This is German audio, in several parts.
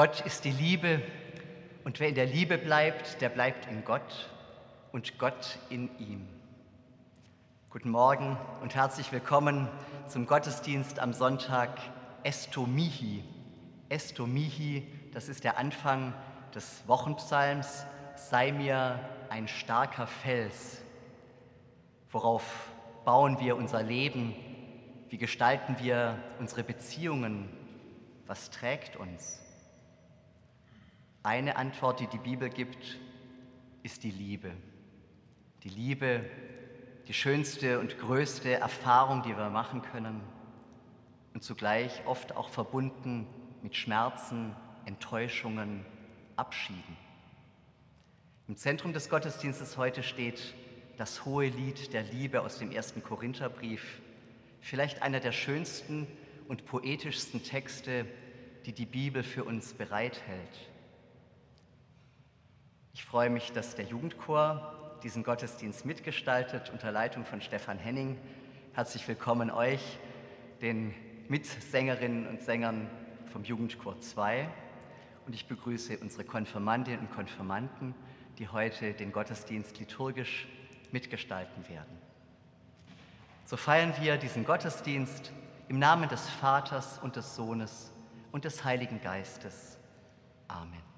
Gott ist die Liebe und wer in der Liebe bleibt, der bleibt in Gott und Gott in ihm. Guten Morgen und herzlich willkommen zum Gottesdienst am Sonntag Estomihi. Estomihi, das ist der Anfang des Wochenpsalms, sei mir ein starker Fels. Worauf bauen wir unser Leben? Wie gestalten wir unsere Beziehungen? Was trägt uns? Eine Antwort, die die Bibel gibt, ist die Liebe. Die Liebe, die schönste und größte Erfahrung, die wir machen können und zugleich oft auch verbunden mit Schmerzen, Enttäuschungen, Abschieden. Im Zentrum des Gottesdienstes heute steht das hohe Lied der Liebe aus dem ersten Korintherbrief, vielleicht einer der schönsten und poetischsten Texte, die die Bibel für uns bereithält. Ich freue mich, dass der Jugendchor diesen Gottesdienst mitgestaltet unter Leitung von Stefan Henning. Herzlich willkommen euch, den Mitsängerinnen und Sängern vom Jugendchor 2. Und ich begrüße unsere Konfirmandinnen und Konfirmanden, die heute den Gottesdienst liturgisch mitgestalten werden. So feiern wir diesen Gottesdienst im Namen des Vaters und des Sohnes und des Heiligen Geistes. Amen.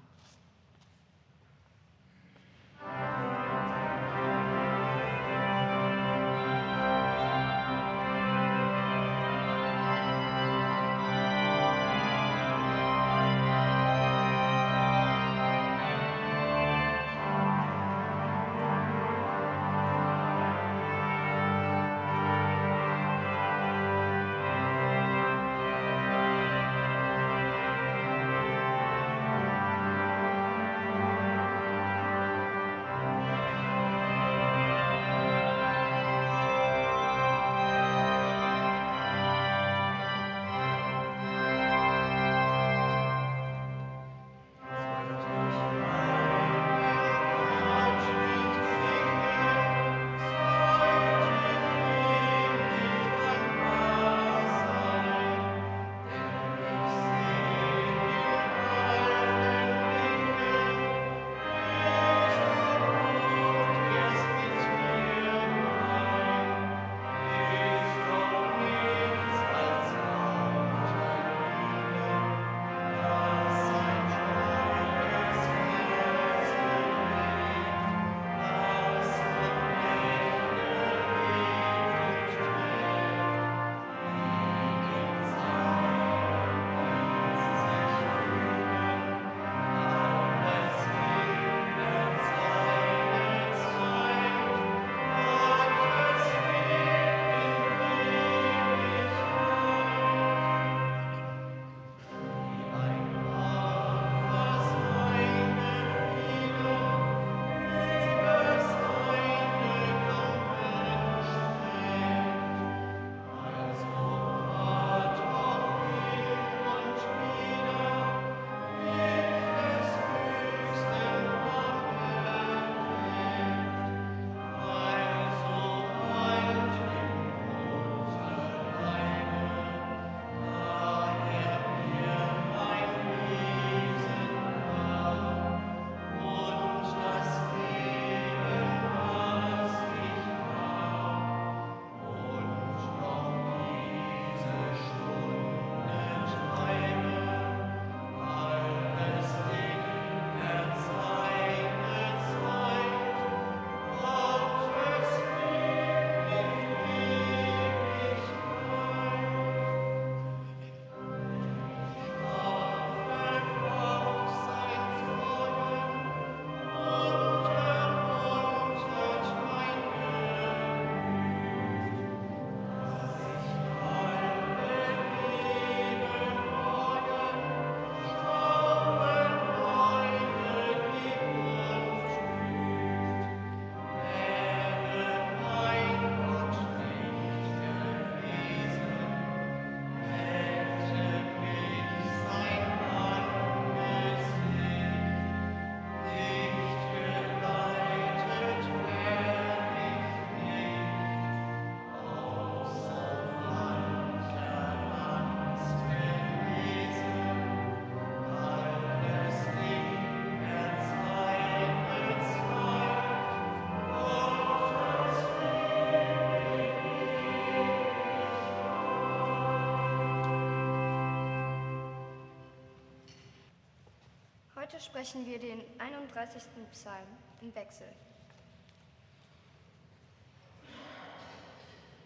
Sprechen wir den 31. Psalm im Wechsel.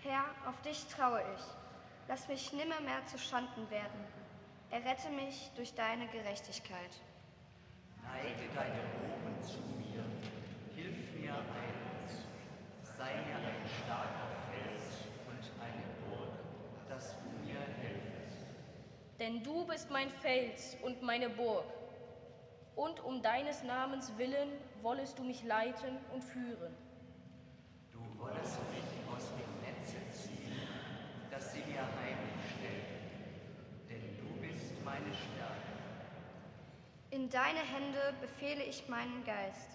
Herr, auf dich traue ich. Lass mich nimmermehr zu Schanden werden. Errette mich durch deine Gerechtigkeit. Neige deine Ohren zu mir, hilf mir eins, sei mir ein starker Fels und eine Burg, dass du mir helfest. Denn du bist mein Fels und meine Burg, und um deines Namens willen wollest du mich leiten und führen. Du wollest mich aus dem Netze ziehen, dass sie mir heimlich stellten, denn du bist meine Stärke. In deine Hände befehle ich meinen Geist.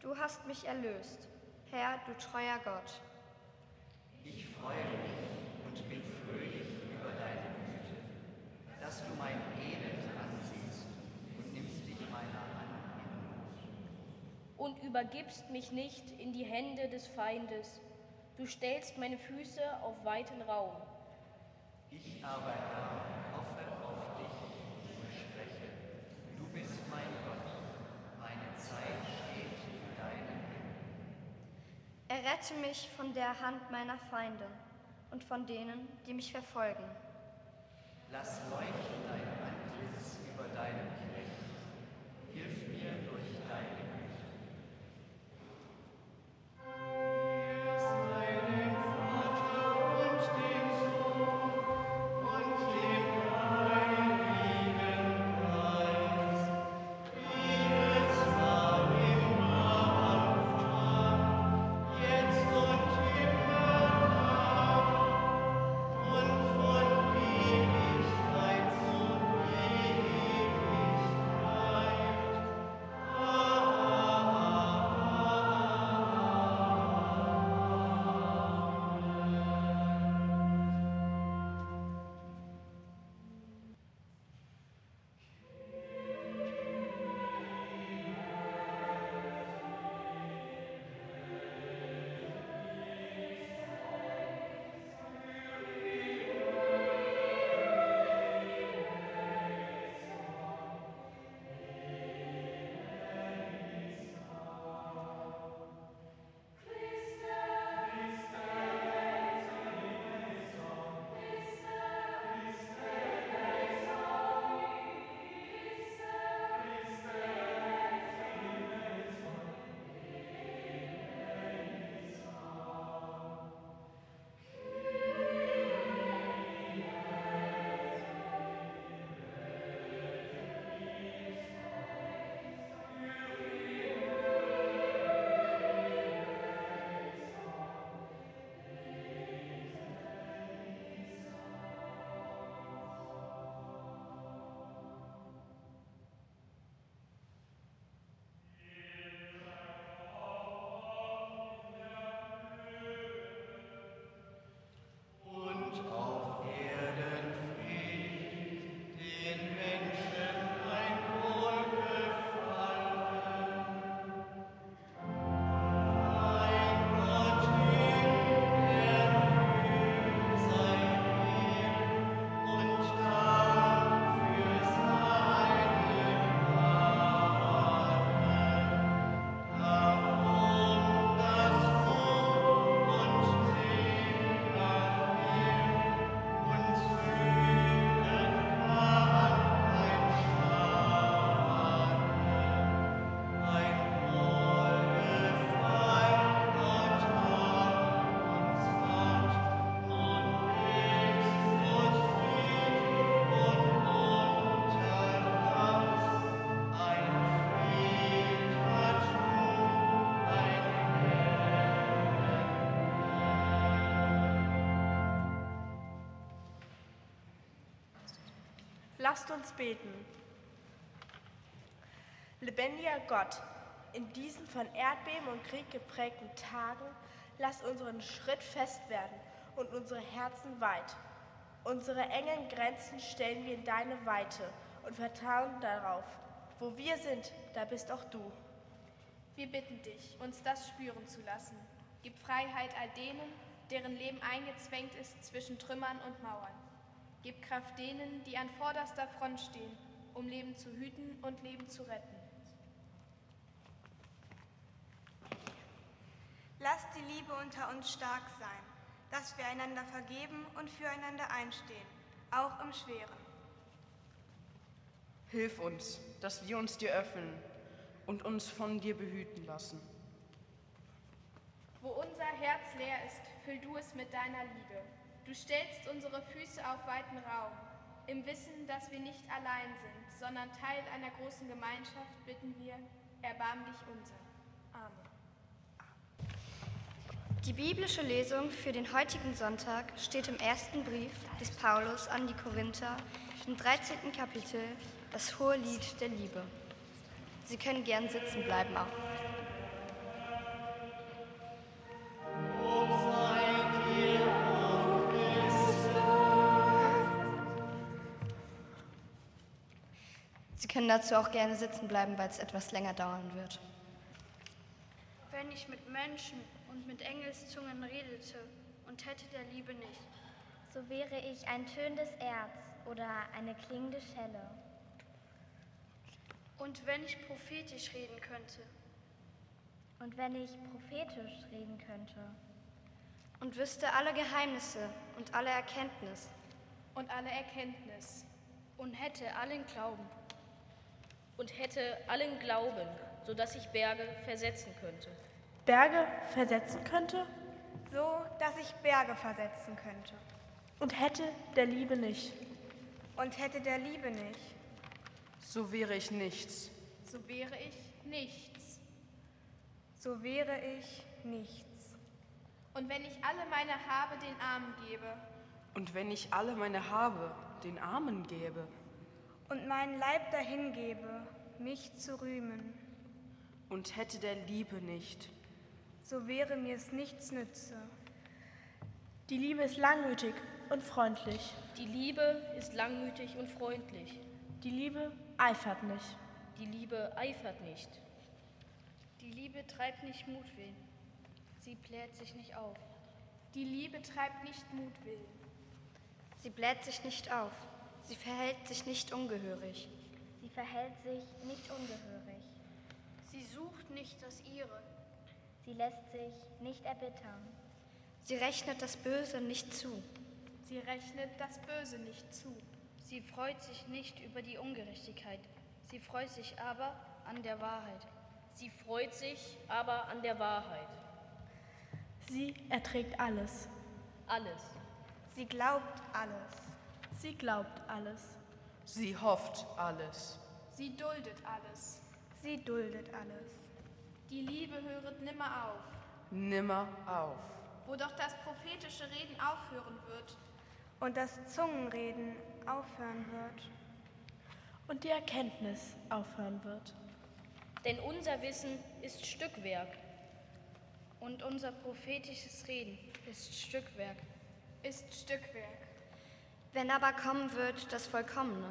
Du hast mich erlöst. Herr, du treuer Gott. Ich freue mich und bin fröhlich über deine Güte, dass du mein Elend ansiehst und nimmst dich meiner an in Not. Und übergibst mich nicht in die Hände des Feindes. Du stellst meine Füße auf weiten Raum. Ich aber, Herr, hoffe auf dich und spreche. Du bist mein Gott. Meine Zeit steht in deinen Händen. Errette mich von der Hand meiner Feinde und von denen, die mich verfolgen. Lass leuchten dein Lasst uns beten. Lebendiger Gott, in diesen von Erdbeben und Krieg geprägten Tagen, lass unseren Schritt fest werden und unsere Herzen weit. Unsere engen Grenzen stellen wir in deine Weite und vertrauen darauf. Wo wir sind, da bist auch du. Wir bitten dich, uns das spüren zu lassen. Gib Freiheit all denen, deren Leben eingezwängt ist zwischen Trümmern und Mauern. Gib Kraft denen, die an vorderster Front stehen um Leben zu hüten und Leben zu retten. Lasst die Liebe unter uns stark sein, dass wir einander vergeben und füreinander einstehen, auch im Schweren. Hilf uns, dass wir uns dir öffnen und uns von dir behüten lassen. Wo unser Herz leer ist, füll du es mit deiner Liebe. Du stellst unsere Füße auf weiten Raum. Im Wissen, dass wir nicht allein sind, sondern Teil einer großen Gemeinschaft, bitten wir, erbarm dich unser. Amen. Die biblische Lesung für den heutigen Sonntag steht im ersten Brief des Paulus an die Korinther im 13. Kapitel, das hohe Lied der Liebe. Sie können gern sitzen bleiben auch. Können dazu auch gerne sitzen bleiben, weil es etwas länger dauern wird. Wenn ich mit Menschen und mit Engelszungen redete und hätte der Liebe nicht, so wäre ich ein tönendes Erz oder eine klingende Schelle. Und wenn ich prophetisch reden könnte, Und wenn ich prophetisch reden könnte und wüsste alle Geheimnisse und alle Erkenntnis Und alle Erkenntnis. und hätte allen Glauben, und hätte allen Glauben, so dass ich Berge versetzen könnte. Berge versetzen könnte So, dass ich Berge versetzen könnte. und hätte der Liebe nicht. Und hätte der Liebe nicht, So wäre ich nichts. So wäre ich nichts. so wäre ich nichts. Und wenn ich alle meine Habe den Armen gebe, Und wenn ich alle meine Habe den Armen gäbe Und meinen Leib dahingebe, mich zu rühmen, und hätte der Liebe nicht, so wäre mir es nichts nütze. Die Liebe ist langmütig und freundlich. Die Liebe ist langmütig und freundlich. Die Liebe eifert nicht. Die Liebe eifert nicht. die Liebe treibt nicht Mutwillen, sie bläht sich nicht auf, die Liebe treibt nicht Mutwillen. Sie bläht sich nicht auf, sie verhält sich nicht ungehörig. Sie verhält sich nicht ungehörig. sie sucht nicht das Ihre, Sie lässt sich nicht erbittern. Sie rechnet das Böse nicht zu. Sie rechnet das Böse nicht zu. sie freut sich nicht über die Ungerechtigkeit, sie freut sich aber an der Wahrheit. Sie freut sich aber an der Wahrheit. Sie erträgt alles. Alles. Sie glaubt alles. Sie glaubt alles. sie hofft alles, Sie duldet alles. Sie duldet alles. Die Liebe höret nimmer auf. nimmer auf. Wo doch das prophetische Reden aufhören wird, Und das Zungenreden aufhören wird. Und die Erkenntnis aufhören wird. Denn unser Wissen ist Stückwerk. Und unser prophetisches Reden ist Stückwerk. ist Stückwerk. Wenn aber kommen wird das Vollkommene,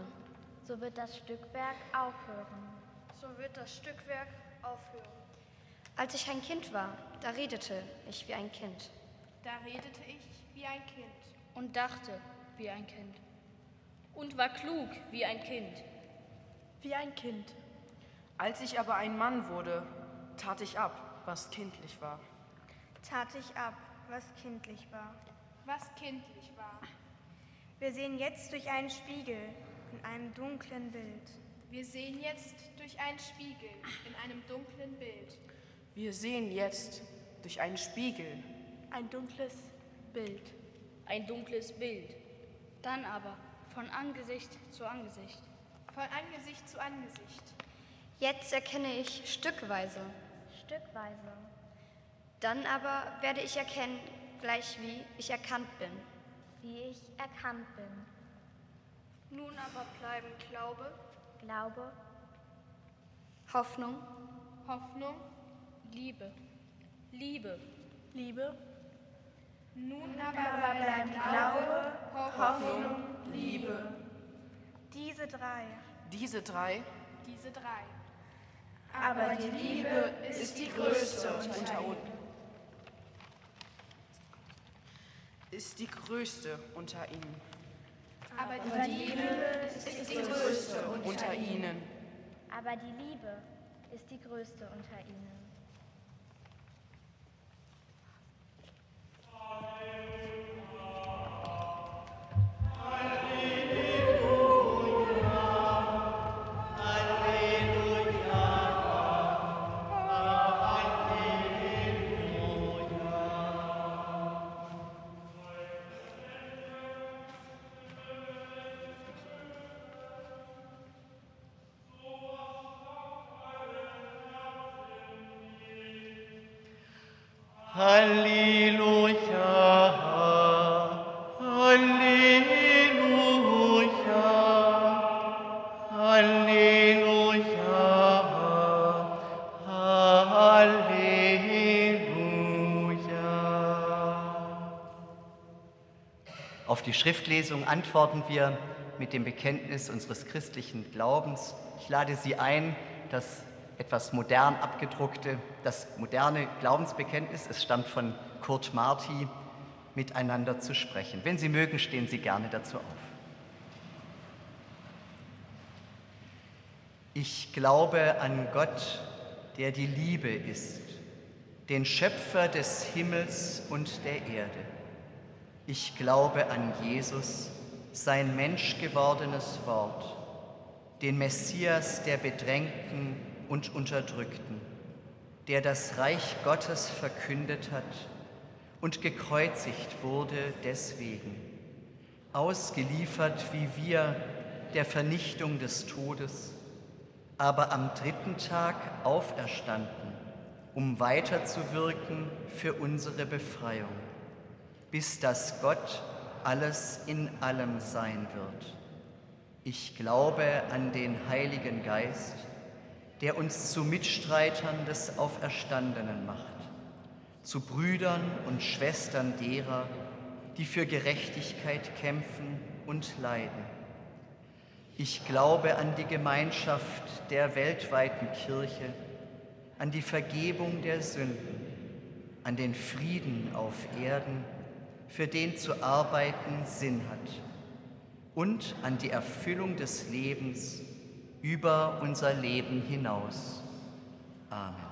So wird das Stückwerk aufhören. So wird das Stückwerk aufhören. als ich ein Kind war, da redete ich wie ein Kind. Da redete ich wie ein Kind. Und dachte wie ein Kind. Und war klug wie ein Kind. Wie ein Kind. Als ich aber ein Mann wurde, tat ich ab, was kindlich war. Tat ich ab, was kindlich war. Was kindlich war. Wir sehen jetzt durch einen Spiegel in einem dunklen Bild. Wir sehen jetzt durch einen Spiegel in einem dunklen Bild. Wir sehen jetzt durch einen Spiegel Ein dunkles Bild. Ein dunkles Bild. Dann aber von Angesicht zu Angesicht. Von Angesicht zu Angesicht. Jetzt erkenne ich stückweise, Stückweise. dann aber werde ich erkennen, gleich wie ich erkannt bin. Wie ich erkannt bin. Nun aber bleiben Glaube, Glaube, Hoffnung, Hoffnung. Liebe, Liebe. Liebe, Nun aber bleiben Glaube, Hoffnung, Liebe. Diese drei. Diese drei Diese drei. aber die Liebe ist die größte unter uns. Ist die größte unter ihnen. Aber die Liebe ist die größte unter ihnen. Aber die Liebe ist die größte unter ihnen. Auf die Schriftlesung antworten wir mit dem Bekenntnis unseres christlichen Glaubens. Ich lade Sie ein, das etwas modern abgedruckte, das moderne Glaubensbekenntnis, es stammt von Kurt Marti, miteinander zu sprechen. Wenn Sie mögen, stehen Sie gerne dazu auf. Ich glaube an Gott, der die Liebe ist, den Schöpfer des Himmels und der Erde ich glaube an Jesus, sein menschgewordenes Wort, den Messias der Bedrängten und Unterdrückten, der das Reich Gottes verkündet hat und gekreuzigt wurde deswegen, ausgeliefert wie wir der Vernichtung des Todes, aber am dritten Tag auferstanden, um weiterzuwirken für unsere Befreiung bis dass Gott alles in allem sein wird. Ich glaube an den Heiligen Geist, der uns zu Mitstreitern des Auferstandenen macht, zu Brüdern und Schwestern derer, die für Gerechtigkeit kämpfen und leiden. Ich glaube an die Gemeinschaft der weltweiten Kirche, an die Vergebung der Sünden, an den Frieden auf Erden, für den zu arbeiten Sinn hat und an die Erfüllung des Lebens über unser Leben hinaus. Amen.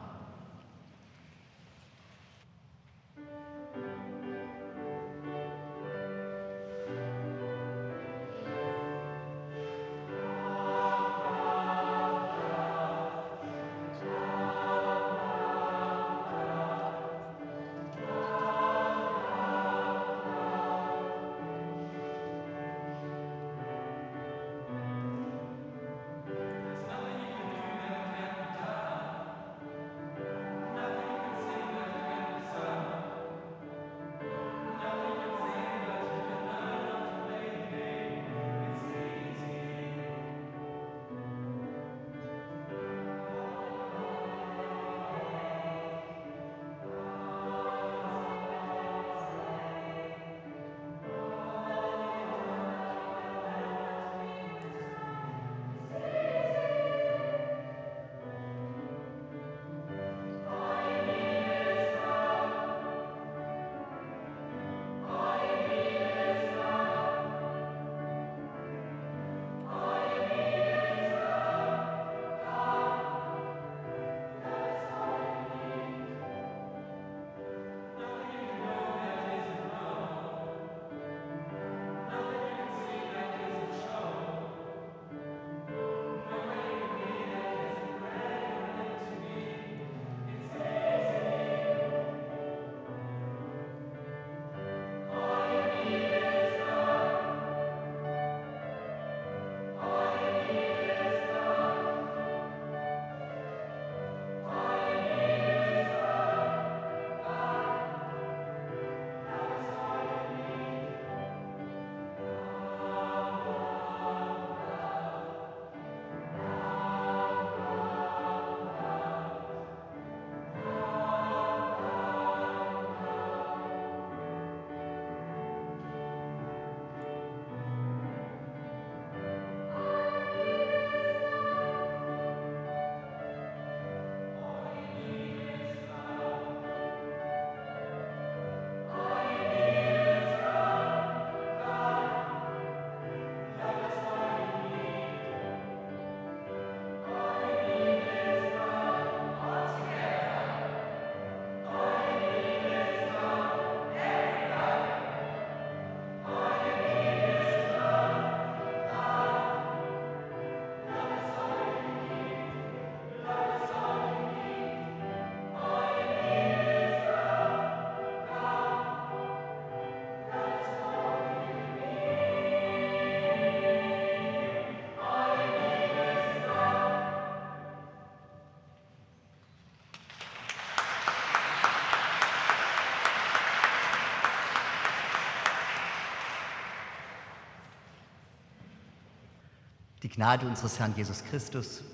Gnade unseres Herrn Jesus Christus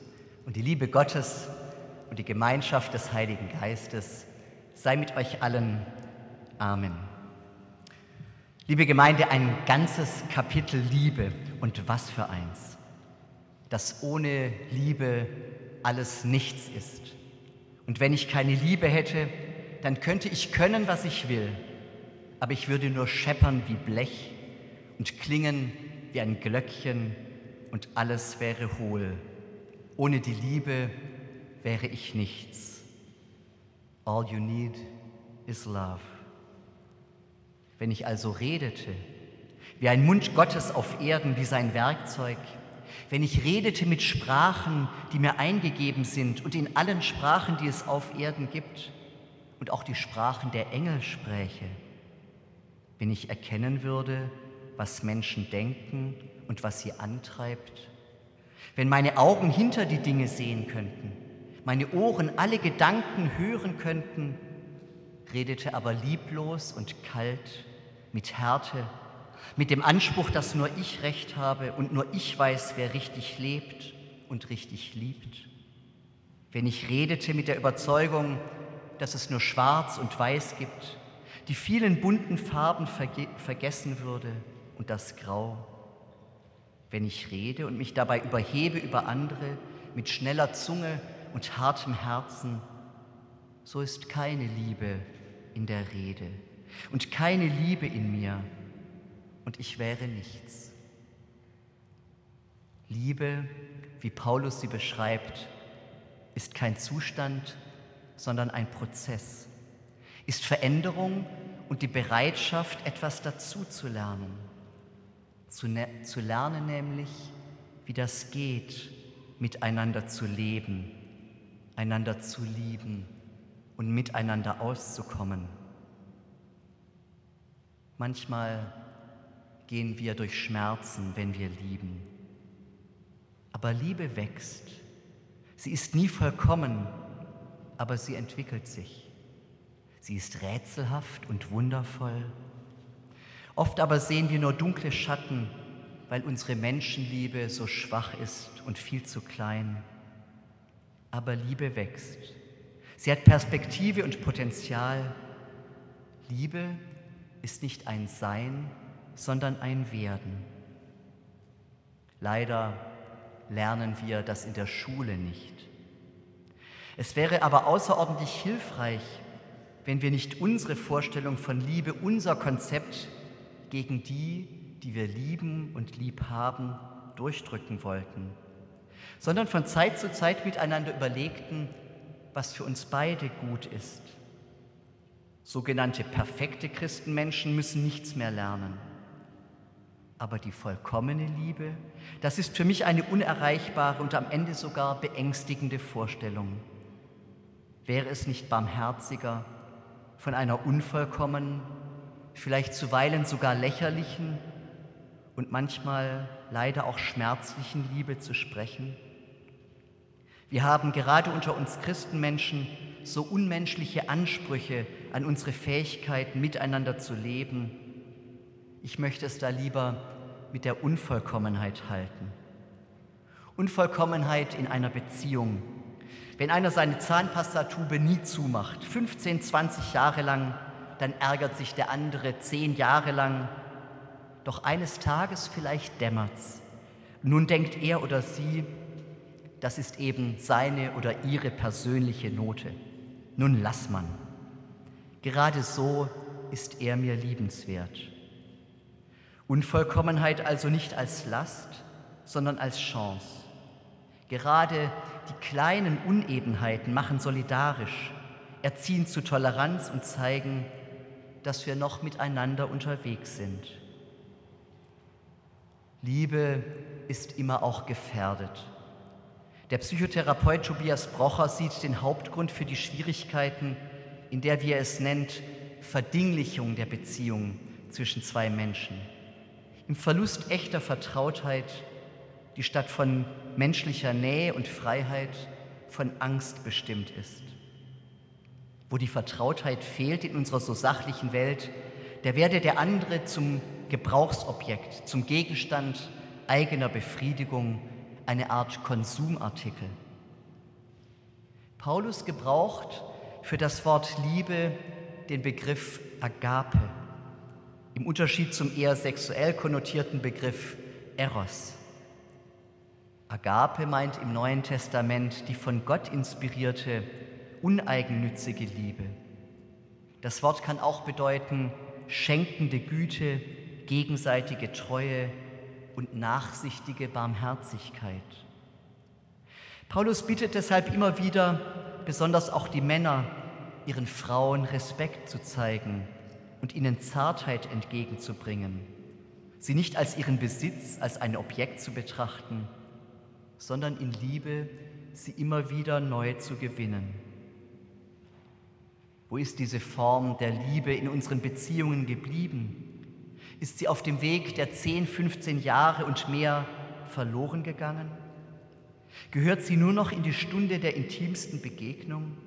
und die Liebe Gottes und die Gemeinschaft des Heiligen Geistes sei mit euch allen. Amen. Liebe Gemeinde, ein ganzes Kapitel Liebe und was für eins, dass ohne Liebe alles nichts ist. Und wenn ich keine Liebe hätte, dann könnte ich können, was ich will, aber ich würde nur scheppern wie Blech und klingen wie ein Glöckchen und alles wäre hohl. Ohne die Liebe wäre ich nichts. All you need is love. Wenn ich also redete, wie ein Mund Gottes auf Erden, wie sein Werkzeug, wenn ich redete mit Sprachen, die mir eingegeben sind und in allen Sprachen, die es auf Erden gibt und auch die Sprachen der Engel spräche, wenn ich erkennen würde, was Menschen denken und was sie antreibt, wenn meine Augen hinter die Dinge sehen könnten, meine Ohren alle Gedanken hören könnten, redete aber lieblos und kalt, mit Härte, mit dem Anspruch, dass nur ich recht habe und nur ich weiß, wer richtig lebt und richtig liebt. Wenn ich redete mit der Überzeugung, dass es nur schwarz und weiß gibt, die vielen bunten Farben verge vergessen würde und das Grau. Wenn ich rede und mich dabei überhebe über andere mit schneller Zunge und hartem Herzen, so ist keine Liebe in der Rede und keine Liebe in mir und ich wäre nichts. Liebe, wie Paulus sie beschreibt, ist kein Zustand, sondern ein Prozess, ist Veränderung und die Bereitschaft, etwas dazu zu ne zu lernen nämlich, wie das geht, miteinander zu leben, einander zu lieben und miteinander auszukommen. Manchmal gehen wir durch Schmerzen, wenn wir lieben. Aber Liebe wächst. Sie ist nie vollkommen, aber sie entwickelt sich. Sie ist rätselhaft und wundervoll. Oft aber sehen wir nur dunkle Schatten, weil unsere Menschenliebe so schwach ist und viel zu klein. Aber Liebe wächst. Sie hat Perspektive und Potenzial. Liebe ist nicht ein Sein, sondern ein Werden. Leider lernen wir das in der Schule nicht. Es wäre aber außerordentlich hilfreich, wenn wir nicht unsere Vorstellung von Liebe, unser Konzept gegen die, die wir lieben und lieb haben, durchdrücken wollten, sondern von Zeit zu Zeit miteinander überlegten, was für uns beide gut ist. Sogenannte perfekte Christenmenschen müssen nichts mehr lernen. Aber die vollkommene Liebe, das ist für mich eine unerreichbare und am Ende sogar beängstigende Vorstellung. Wäre es nicht barmherziger, von einer unvollkommenen, vielleicht zuweilen sogar lächerlichen und manchmal leider auch schmerzlichen Liebe zu sprechen? Wir haben gerade unter uns Christenmenschen so unmenschliche Ansprüche an unsere Fähigkeiten, miteinander zu leben, ich möchte es da lieber mit der Unvollkommenheit halten. Unvollkommenheit in einer Beziehung. Wenn einer seine Zahnpastatube nie zumacht, 15, 20 Jahre lang, dann ärgert sich der andere 10 Jahre lang. Doch eines Tages vielleicht dämmert's. Nun denkt er oder sie, das ist eben seine oder ihre persönliche Note. Nun lass man. Gerade so ist er mir liebenswert. Unvollkommenheit also nicht als Last, sondern als Chance. Gerade die kleinen Unebenheiten machen solidarisch, erziehen zu Toleranz und zeigen, dass wir noch miteinander unterwegs sind. Liebe ist immer auch gefährdet. Der Psychotherapeut Tobias Brocher sieht den Hauptgrund für die Schwierigkeiten in der, wie er es nennt, Verdinglichung der Beziehung zwischen zwei Menschen im Verlust echter Vertrautheit, die statt von menschlicher Nähe und Freiheit von Angst bestimmt ist. Wo die Vertrautheit fehlt in unserer so sachlichen Welt, der werde der andere zum Gebrauchsobjekt, zum Gegenstand eigener Befriedigung, eine Art Konsumartikel. Paulus gebraucht für das Wort Liebe den Begriff Agape, im Unterschied zum eher sexuell konnotierten Begriff Eros. Agape meint im Neuen Testament die von Gott inspirierte, uneigennützige Liebe. Das Wort kann auch bedeuten schenkende Güte, gegenseitige Treue und nachsichtige Barmherzigkeit. Paulus bittet deshalb immer wieder, besonders auch die Männer, ihren Frauen Respekt zu zeigen und ihnen Zartheit entgegenzubringen, sie nicht als ihren Besitz, als ein Objekt zu betrachten, sondern in Liebe sie immer wieder neu zu gewinnen. Wo ist diese Form der Liebe in unseren Beziehungen geblieben? Ist sie auf dem Weg der 10, 15 Jahre und mehr verloren gegangen? Gehört sie nur noch in die Stunde der intimsten Begegnung?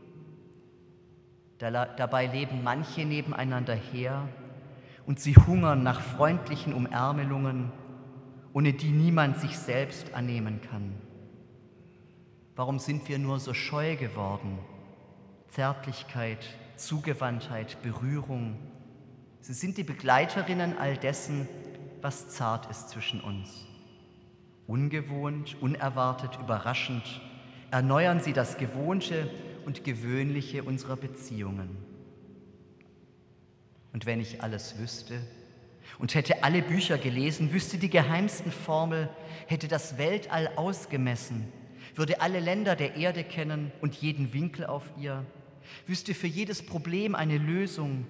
Dabei leben manche nebeneinander her und sie hungern nach freundlichen Umärmelungen, ohne die niemand sich selbst annehmen kann. Warum sind wir nur so scheu geworden? Zärtlichkeit, Zugewandtheit, Berührung, sie sind die Begleiterinnen all dessen, was zart ist zwischen uns. Ungewohnt, unerwartet, überraschend erneuern sie das Gewohnte und Gewöhnliche unserer Beziehungen. Und wenn ich alles wüsste und hätte alle Bücher gelesen, wüsste die geheimsten Formel, hätte das Weltall ausgemessen, würde alle Länder der Erde kennen und jeden Winkel auf ihr, wüsste für jedes Problem eine Lösung,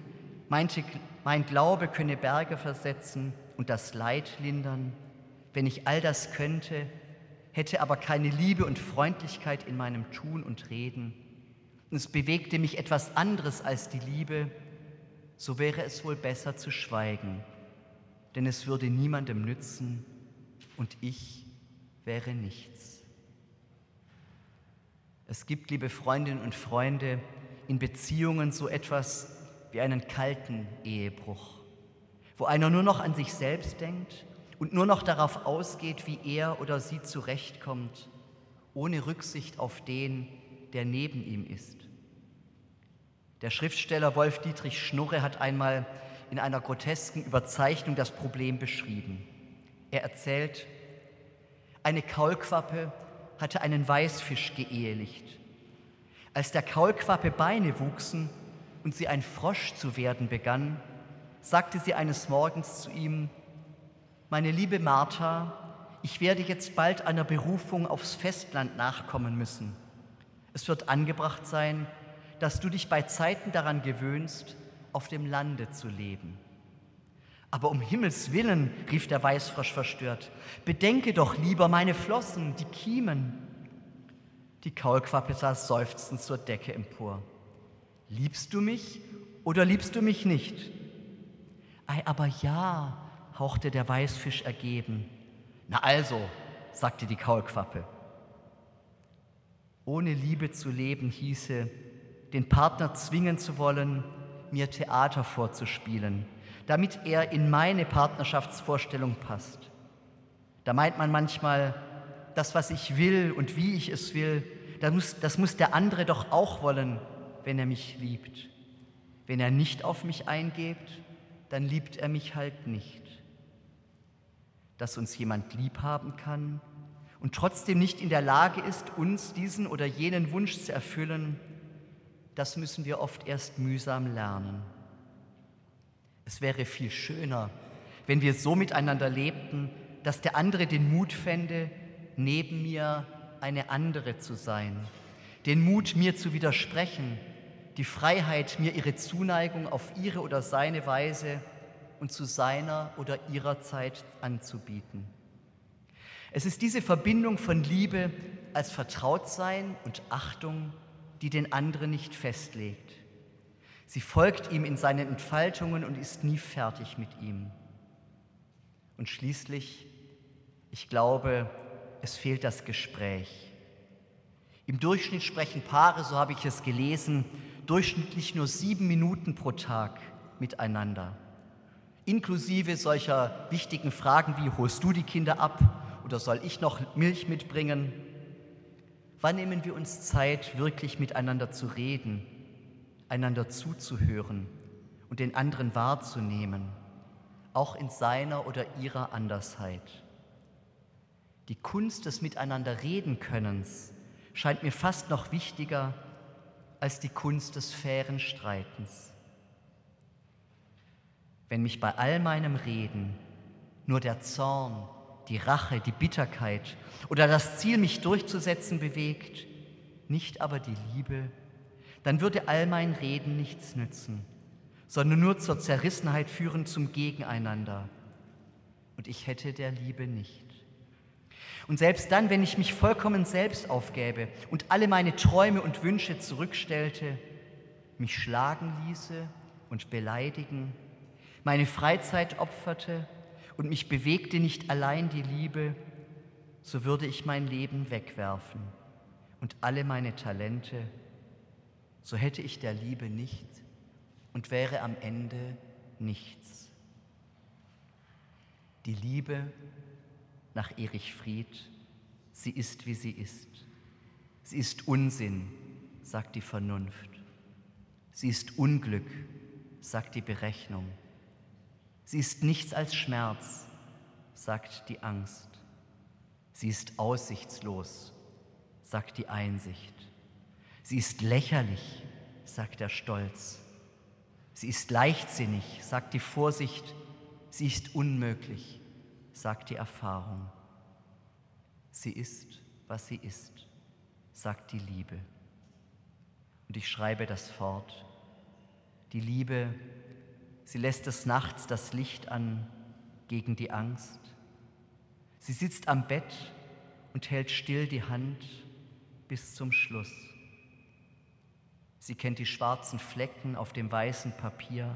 meinte, mein Glaube könne Berge versetzen und das Leid lindern, wenn ich all das könnte, hätte aber keine Liebe und Freundlichkeit in meinem Tun und Reden, und es bewegte mich etwas anderes als die Liebe, so wäre es wohl besser zu schweigen, denn es würde niemandem nützen und ich wäre nichts. Es gibt, liebe Freundinnen und Freunde, in Beziehungen so etwas wie einen kalten Ehebruch, wo einer nur noch an sich selbst denkt und nur noch darauf ausgeht, wie er oder sie zurechtkommt, ohne Rücksicht auf den, der neben ihm ist. Der Schriftsteller Wolf Dietrich Schnurre hat einmal in einer grotesken Überzeichnung das Problem beschrieben. Er erzählt, eine Kaulquappe hatte einen Weißfisch geehelicht. Als der Kaulquappe Beine wuchsen und sie ein Frosch zu werden begann, sagte sie eines Morgens zu ihm, meine liebe Martha, ich werde jetzt bald einer Berufung aufs Festland nachkommen müssen. Es wird angebracht sein, dass du dich bei Zeiten daran gewöhnst, auf dem Lande zu leben. Aber um Himmels willen, rief der Weißfrosch verstört, bedenke doch lieber meine Flossen, die Kiemen. Die Kaulquappe saß seufzend zur Decke empor. Liebst du mich oder liebst du mich nicht? Ei, aber ja, hauchte der Weißfisch ergeben. Na also, sagte die Kaulquappe. Ohne Liebe zu leben hieße, den Partner zwingen zu wollen, mir Theater vorzuspielen, damit er in meine Partnerschaftsvorstellung passt. Da meint man manchmal, das, was ich will und wie ich es will, das muss, das muss der andere doch auch wollen, wenn er mich liebt. Wenn er nicht auf mich eingeht, dann liebt er mich halt nicht dass uns jemand lieb haben kann und trotzdem nicht in der Lage ist, uns diesen oder jenen Wunsch zu erfüllen, das müssen wir oft erst mühsam lernen. Es wäre viel schöner, wenn wir so miteinander lebten, dass der andere den Mut fände, neben mir eine andere zu sein, den Mut, mir zu widersprechen, die Freiheit, mir ihre Zuneigung auf ihre oder seine Weise und zu seiner oder ihrer Zeit anzubieten. Es ist diese Verbindung von Liebe als Vertrautsein und Achtung, die den anderen nicht festlegt. Sie folgt ihm in seinen Entfaltungen und ist nie fertig mit ihm. Und schließlich, ich glaube, es fehlt das Gespräch. Im Durchschnitt sprechen Paare, so habe ich es gelesen, durchschnittlich nur sieben Minuten pro Tag miteinander inklusive solcher wichtigen Fragen wie, holst du die Kinder ab oder soll ich noch Milch mitbringen? Wann nehmen wir uns Zeit, wirklich miteinander zu reden, einander zuzuhören und den anderen wahrzunehmen, auch in seiner oder ihrer Andersheit? Die Kunst des Miteinanderredenkönnens scheint mir fast noch wichtiger als die Kunst des fairen Streitens. Wenn mich bei all meinem Reden nur der Zorn, die Rache, die Bitterkeit oder das Ziel, mich durchzusetzen, bewegt, nicht aber die Liebe, dann würde all mein Reden nichts nützen, sondern nur zur Zerrissenheit führen zum Gegeneinander. Und ich hätte der Liebe nicht. Und selbst dann, wenn ich mich vollkommen selbst aufgäbe und alle meine Träume und Wünsche zurückstellte, mich schlagen ließe und beleidigen, meine Freizeit opferte und mich bewegte nicht allein die Liebe, so würde ich mein Leben wegwerfen und alle meine Talente, so hätte ich der Liebe nicht und wäre am Ende nichts. Die Liebe nach Erich Fried, sie ist, wie sie ist. Sie ist Unsinn, sagt die Vernunft. Sie ist Unglück, sagt die Berechnung. Sie ist nichts als Schmerz, sagt die Angst. Sie ist aussichtslos, sagt die Einsicht. Sie ist lächerlich, sagt der Stolz. Sie ist leichtsinnig, sagt die Vorsicht. Sie ist unmöglich, sagt die Erfahrung. Sie ist, was sie ist, sagt die Liebe. Und ich schreibe das fort. Die Liebe, sie lässt des Nachts das Licht an gegen die Angst. Sie sitzt am Bett und hält still die Hand bis zum Schluss. Sie kennt die schwarzen Flecken auf dem weißen Papier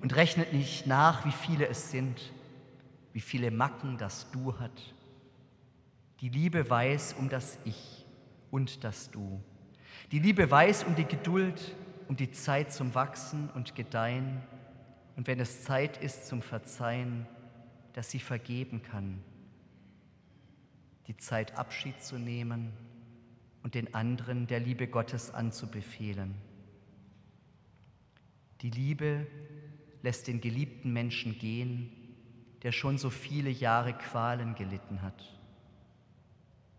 und rechnet nicht nach, wie viele es sind wie viele Macken das Du hat. Die Liebe weiß um das Ich und das Du. Die Liebe weiß um die Geduld, um die Zeit zum Wachsen und Gedeihen und wenn es Zeit ist zum Verzeihen, dass sie vergeben kann. Die Zeit Abschied zu nehmen und den anderen der Liebe Gottes anzubefehlen. Die Liebe lässt den geliebten Menschen gehen der schon so viele Jahre Qualen gelitten hat.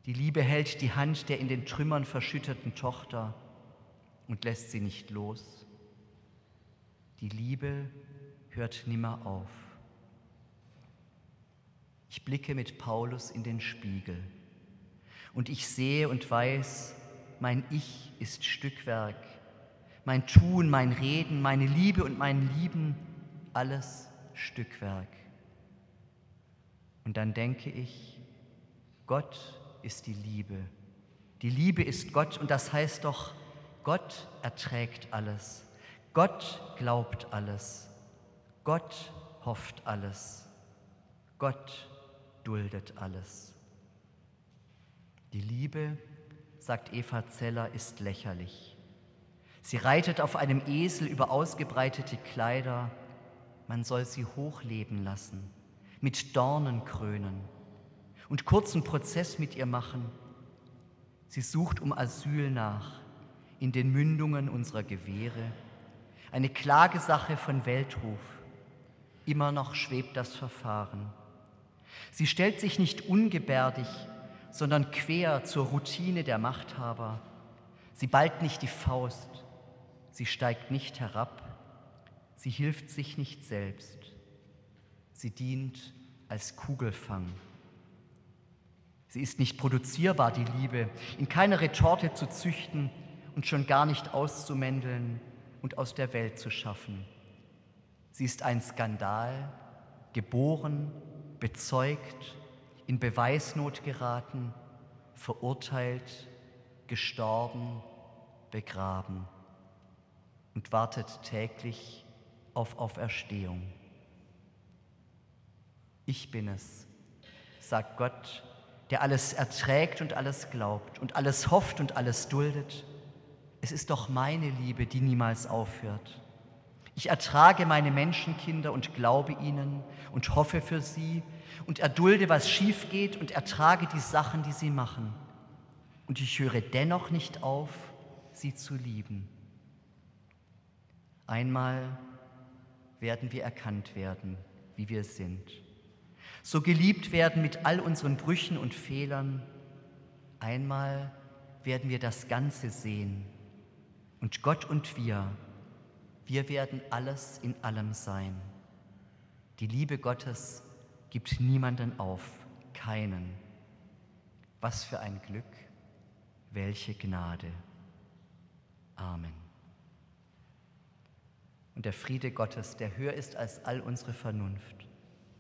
Die Liebe hält die Hand der in den Trümmern verschütteten Tochter und lässt sie nicht los. Die Liebe hört nimmer auf. Ich blicke mit Paulus in den Spiegel und ich sehe und weiß, mein Ich ist Stückwerk, mein Tun, mein Reden, meine Liebe und mein Lieben, alles Stückwerk. Und dann denke ich, Gott ist die Liebe. Die Liebe ist Gott und das heißt doch, Gott erträgt alles. Gott glaubt alles. Gott hofft alles. Gott duldet alles. Die Liebe, sagt Eva Zeller, ist lächerlich. Sie reitet auf einem Esel über ausgebreitete Kleider. Man soll sie hochleben lassen mit Dornen krönen und kurzen Prozess mit ihr machen. Sie sucht um Asyl nach in den Mündungen unserer Gewehre, eine Klagesache von Weltruf. Immer noch schwebt das Verfahren. Sie stellt sich nicht ungebärdig, sondern quer zur Routine der Machthaber. Sie ballt nicht die Faust, sie steigt nicht herab, sie hilft sich nicht selbst. Sie dient als Kugelfang. Sie ist nicht produzierbar, die Liebe, in keine Retorte zu züchten und schon gar nicht auszumändeln und aus der Welt zu schaffen. Sie ist ein Skandal, geboren, bezeugt, in Beweisnot geraten, verurteilt, gestorben, begraben und wartet täglich auf Auferstehung. Ich bin es, sagt Gott, der alles erträgt und alles glaubt und alles hofft und alles duldet. Es ist doch meine Liebe, die niemals aufhört. Ich ertrage meine Menschenkinder und glaube ihnen und hoffe für sie, und erdulde, was schief geht und ertrage die Sachen, die sie machen. Und ich höre dennoch nicht auf, sie zu lieben. Einmal werden wir erkannt werden, wie wir sind. So geliebt werden mit all unseren Brüchen und Fehlern. Einmal werden wir das Ganze sehen. Und Gott und wir, wir werden alles in allem sein. Die Liebe Gottes gibt niemanden auf, keinen. Was für ein Glück, welche Gnade. Amen. Und der Friede Gottes, der höher ist als all unsere Vernunft,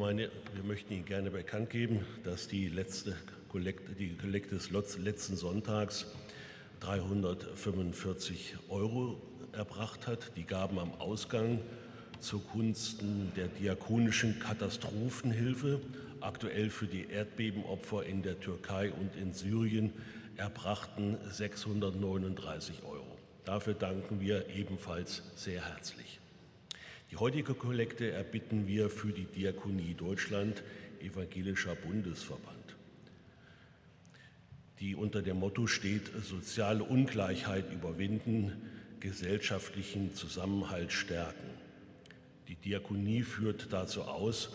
Gemeinde, wir möchten Ihnen gerne bekannt geben, dass die letzte Kollekte, die Kollekte des letzten Sonntags 345 Euro erbracht hat. Die gaben am Ausgang zugunsten der diakonischen Katastrophenhilfe, aktuell für die Erdbebenopfer in der Türkei und in Syrien, erbrachten 639 Euro. Dafür danken wir ebenfalls sehr herzlich. Die heutige Kollekte erbitten wir für die Diakonie Deutschland, Evangelischer Bundesverband. die unter dem Motto steht, soziale Ungleichheit überwinden, gesellschaftlichen Zusammenhalt stärken. Die Diakonie führt dazu aus,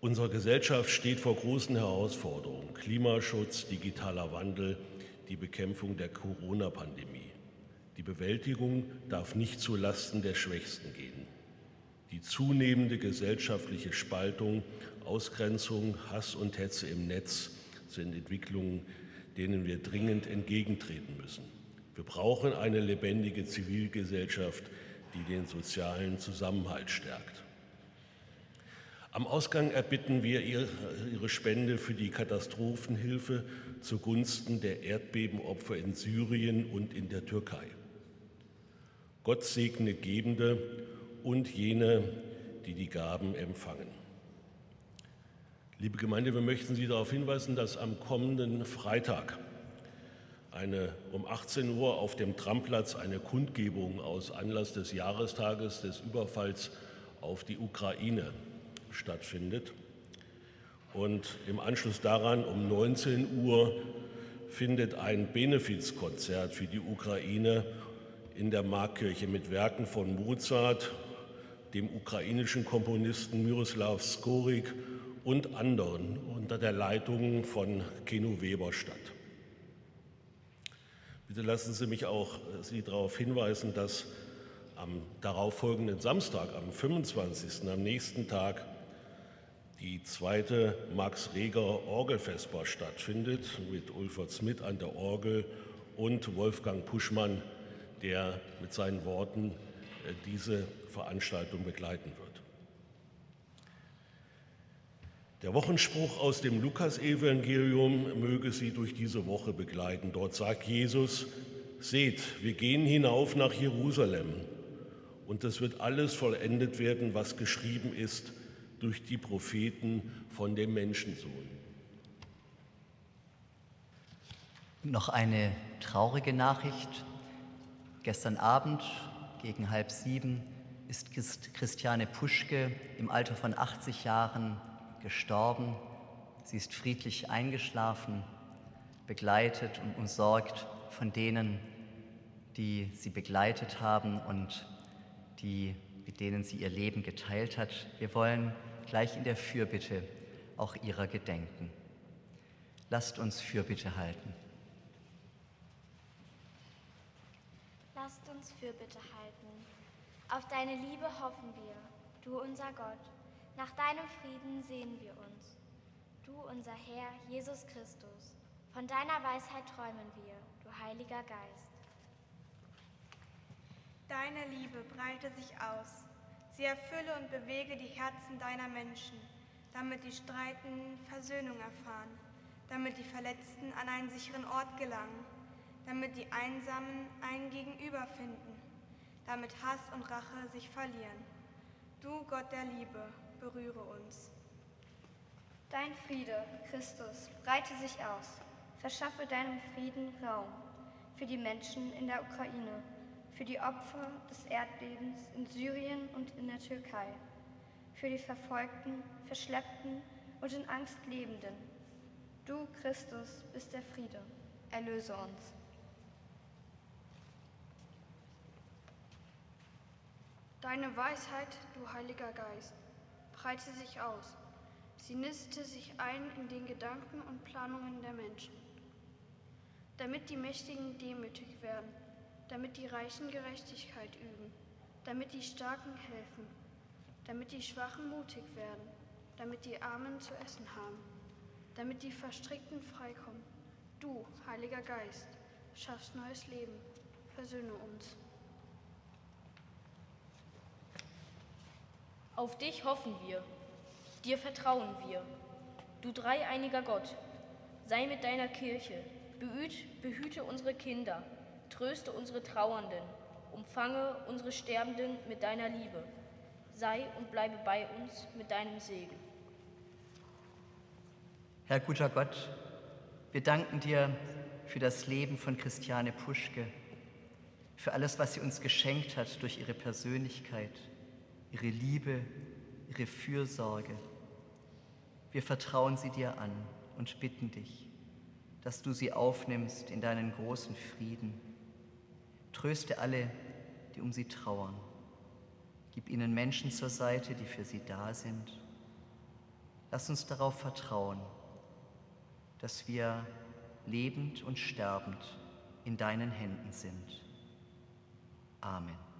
unsere Gesellschaft steht vor großen Herausforderungen, Klimaschutz, digitaler Wandel, die Bekämpfung der Corona-Pandemie. Die Bewältigung darf nicht zu Lasten der Schwächsten gehen. Die zunehmende gesellschaftliche Spaltung, Ausgrenzung, Hass und Hetze im Netz sind Entwicklungen, denen wir dringend entgegentreten müssen. Wir brauchen eine lebendige Zivilgesellschaft, die den sozialen Zusammenhalt stärkt. Am Ausgang erbitten wir Ihre Spende für die Katastrophenhilfe zugunsten der Erdbebenopfer in Syrien und in der Türkei. Gott segne Gebende und jene, die die Gaben empfangen. Liebe Gemeinde, wir möchten Sie darauf hinweisen, dass am kommenden Freitag eine, um 18 Uhr auf dem Tramplatz eine Kundgebung aus Anlass des Jahrestages des Überfalls auf die Ukraine stattfindet. Und im Anschluss daran um 19 Uhr findet ein Benefizkonzert für die Ukraine in der Markkirche mit Werken von Mozart, dem ukrainischen Komponisten Miroslav Skorik und anderen unter der Leitung von Keno Weber statt. Bitte lassen Sie mich auch äh, Sie darauf hinweisen, dass am darauffolgenden Samstag, am 25., am nächsten Tag, die zweite Max Reger Orgelfestbar stattfindet mit Ulfert Smith an der Orgel und Wolfgang Puschmann, der mit seinen Worten äh, diese Veranstaltung begleiten wird. Der Wochenspruch aus dem Lukasevangelium möge Sie durch diese Woche begleiten. Dort sagt Jesus, seht, wir gehen hinauf nach Jerusalem und es wird alles vollendet werden, was geschrieben ist durch die Propheten von dem Menschensohn. Noch eine traurige Nachricht. Gestern Abend gegen halb sieben ist Christiane Puschke im Alter von 80 Jahren gestorben. Sie ist friedlich eingeschlafen, begleitet und umsorgt von denen, die sie begleitet haben und die, mit denen sie ihr Leben geteilt hat. Wir wollen gleich in der Fürbitte auch ihrer gedenken. Lasst uns Fürbitte halten. Lasst uns Fürbitte halten. Auf deine Liebe hoffen wir, du unser Gott. Nach deinem Frieden sehen wir uns. Du, unser Herr Jesus Christus, von deiner Weisheit träumen wir, du Heiliger Geist. Deine Liebe breite sich aus. Sie erfülle und bewege die Herzen deiner Menschen, damit die Streitenden Versöhnung erfahren, damit die Verletzten an einen sicheren Ort gelangen, damit die Einsamen ein Gegenüber finden, damit Hass und Rache sich verlieren. Du, Gott der Liebe, berühre uns. Dein Friede, Christus, breite sich aus. Verschaffe deinem Frieden Raum für die Menschen in der Ukraine, für die Opfer des Erdbebens in Syrien und in der Türkei, für die Verfolgten, Verschleppten und in Angst Lebenden. Du, Christus, bist der Friede. Erlöse uns. Deine Weisheit, du Heiliger Geist, breite sich aus. Sie niste sich ein in den Gedanken und Planungen der Menschen. Damit die Mächtigen demütig werden, damit die Reichen Gerechtigkeit üben, damit die Starken helfen, damit die Schwachen mutig werden, damit die Armen zu essen haben, damit die Verstrickten freikommen. Du, Heiliger Geist, schaffst neues Leben, versöhne uns. Auf dich hoffen wir, dir vertrauen wir. Du dreieiniger Gott, sei mit deiner Kirche, behüt, behüte unsere Kinder, tröste unsere Trauernden, umfange unsere Sterbenden mit deiner Liebe, sei und bleibe bei uns mit deinem Segen. Herr guter Gott, wir danken dir für das Leben von Christiane Puschke, für alles, was sie uns geschenkt hat durch ihre Persönlichkeit ihre Liebe, ihre Fürsorge. Wir vertrauen sie dir an und bitten dich, dass du sie aufnimmst in deinen großen Frieden. Tröste alle, die um sie trauern. Gib ihnen Menschen zur Seite, die für sie da sind. Lass uns darauf vertrauen, dass wir lebend und sterbend in deinen Händen sind. Amen.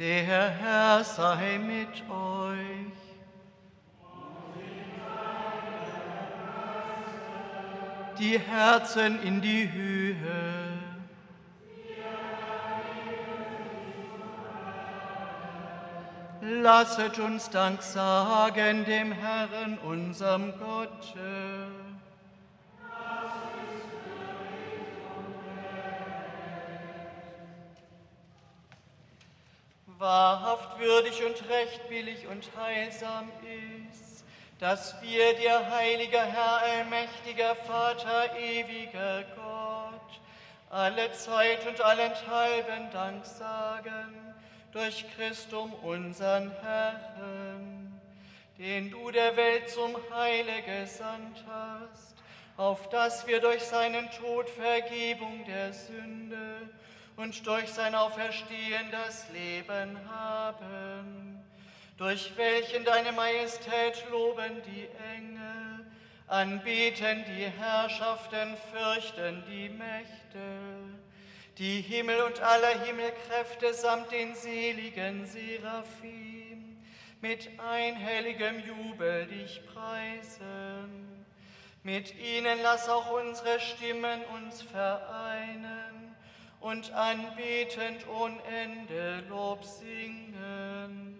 Der Herr sei mit euch. Die Herzen in die Höhe. Lasset uns Dank sagen dem Herrn, unserem Gott. Recht billig und heilsam ist, dass wir dir, heiliger Herr, allmächtiger Vater, ewiger Gott, alle Zeit und allenthalben Dank sagen durch Christum unseren Herrn, den du der Welt zum Heile gesandt hast, auf dass wir durch seinen Tod Vergebung der Sünde und durch sein Auferstehen das Leben haben durch welchen deine Majestät loben die Engel, anbeten die Herrschaften, fürchten die Mächte, die Himmel und aller Himmelkräfte samt den seligen Seraphim mit einhelligem Jubel dich preisen. Mit ihnen lass auch unsere Stimmen uns vereinen und anbetend ohne Ende Lob singen.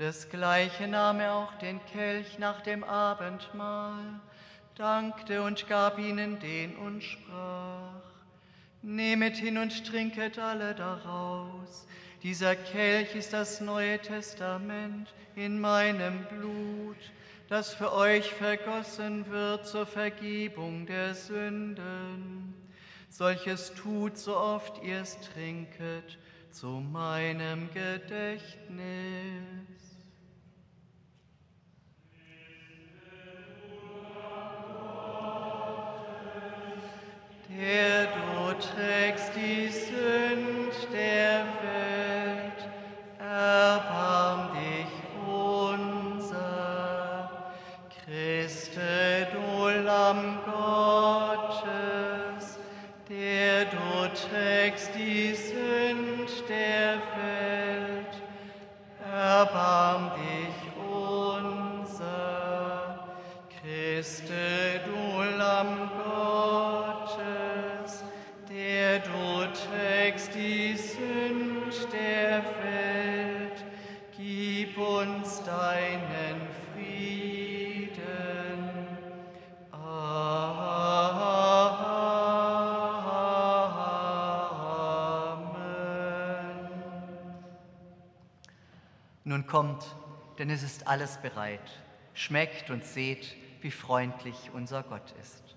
Desgleichen nahm er auch den Kelch nach dem Abendmahl dankte und gab ihnen den und sprach, Nehmet hin und trinket alle daraus. Dieser Kelch ist das Neue Testament in meinem Blut, das für euch vergossen wird zur Vergebung der Sünden. Solches tut, so oft ihr es trinket, zu meinem Gedächtnis. Der du trägst die Sünd der Welt, erbarm dich unser. Christe, du Lamm Gottes, der du trägst die Sünd der Welt, erbarm dich unser. Christe, du kommt, denn es ist alles bereit. Schmeckt und seht, wie freundlich unser Gott ist.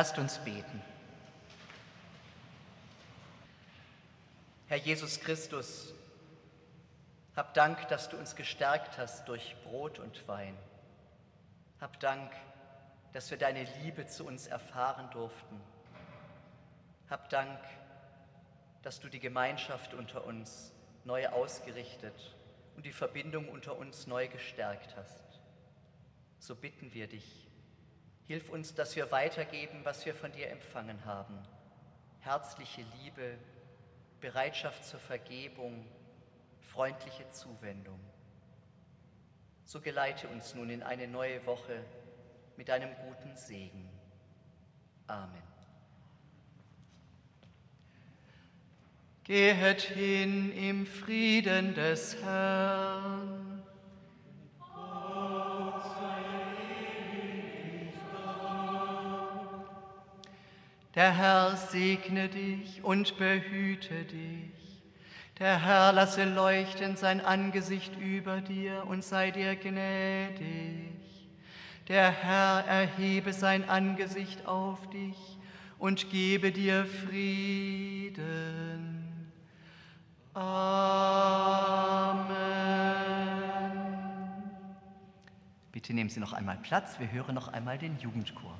Lasst uns beten. Herr Jesus Christus, hab Dank, dass du uns gestärkt hast durch Brot und Wein. Hab Dank, dass wir deine Liebe zu uns erfahren durften. Hab Dank, dass du die Gemeinschaft unter uns neu ausgerichtet und die Verbindung unter uns neu gestärkt hast. So bitten wir dich, hilf uns, dass wir weitergeben, was wir von dir empfangen haben. Herzliche Liebe, Bereitschaft zur Vergebung, freundliche Zuwendung. So geleite uns nun in eine neue Woche mit deinem guten Segen. Amen. Gehet hin im Frieden des Herrn. Der Herr segne dich und behüte dich. Der Herr lasse leuchten sein Angesicht über dir und sei dir gnädig. Der Herr erhebe sein Angesicht auf dich und gebe dir Frieden. Amen. Bitte nehmen Sie noch einmal Platz. Wir hören noch einmal den Jugendchor.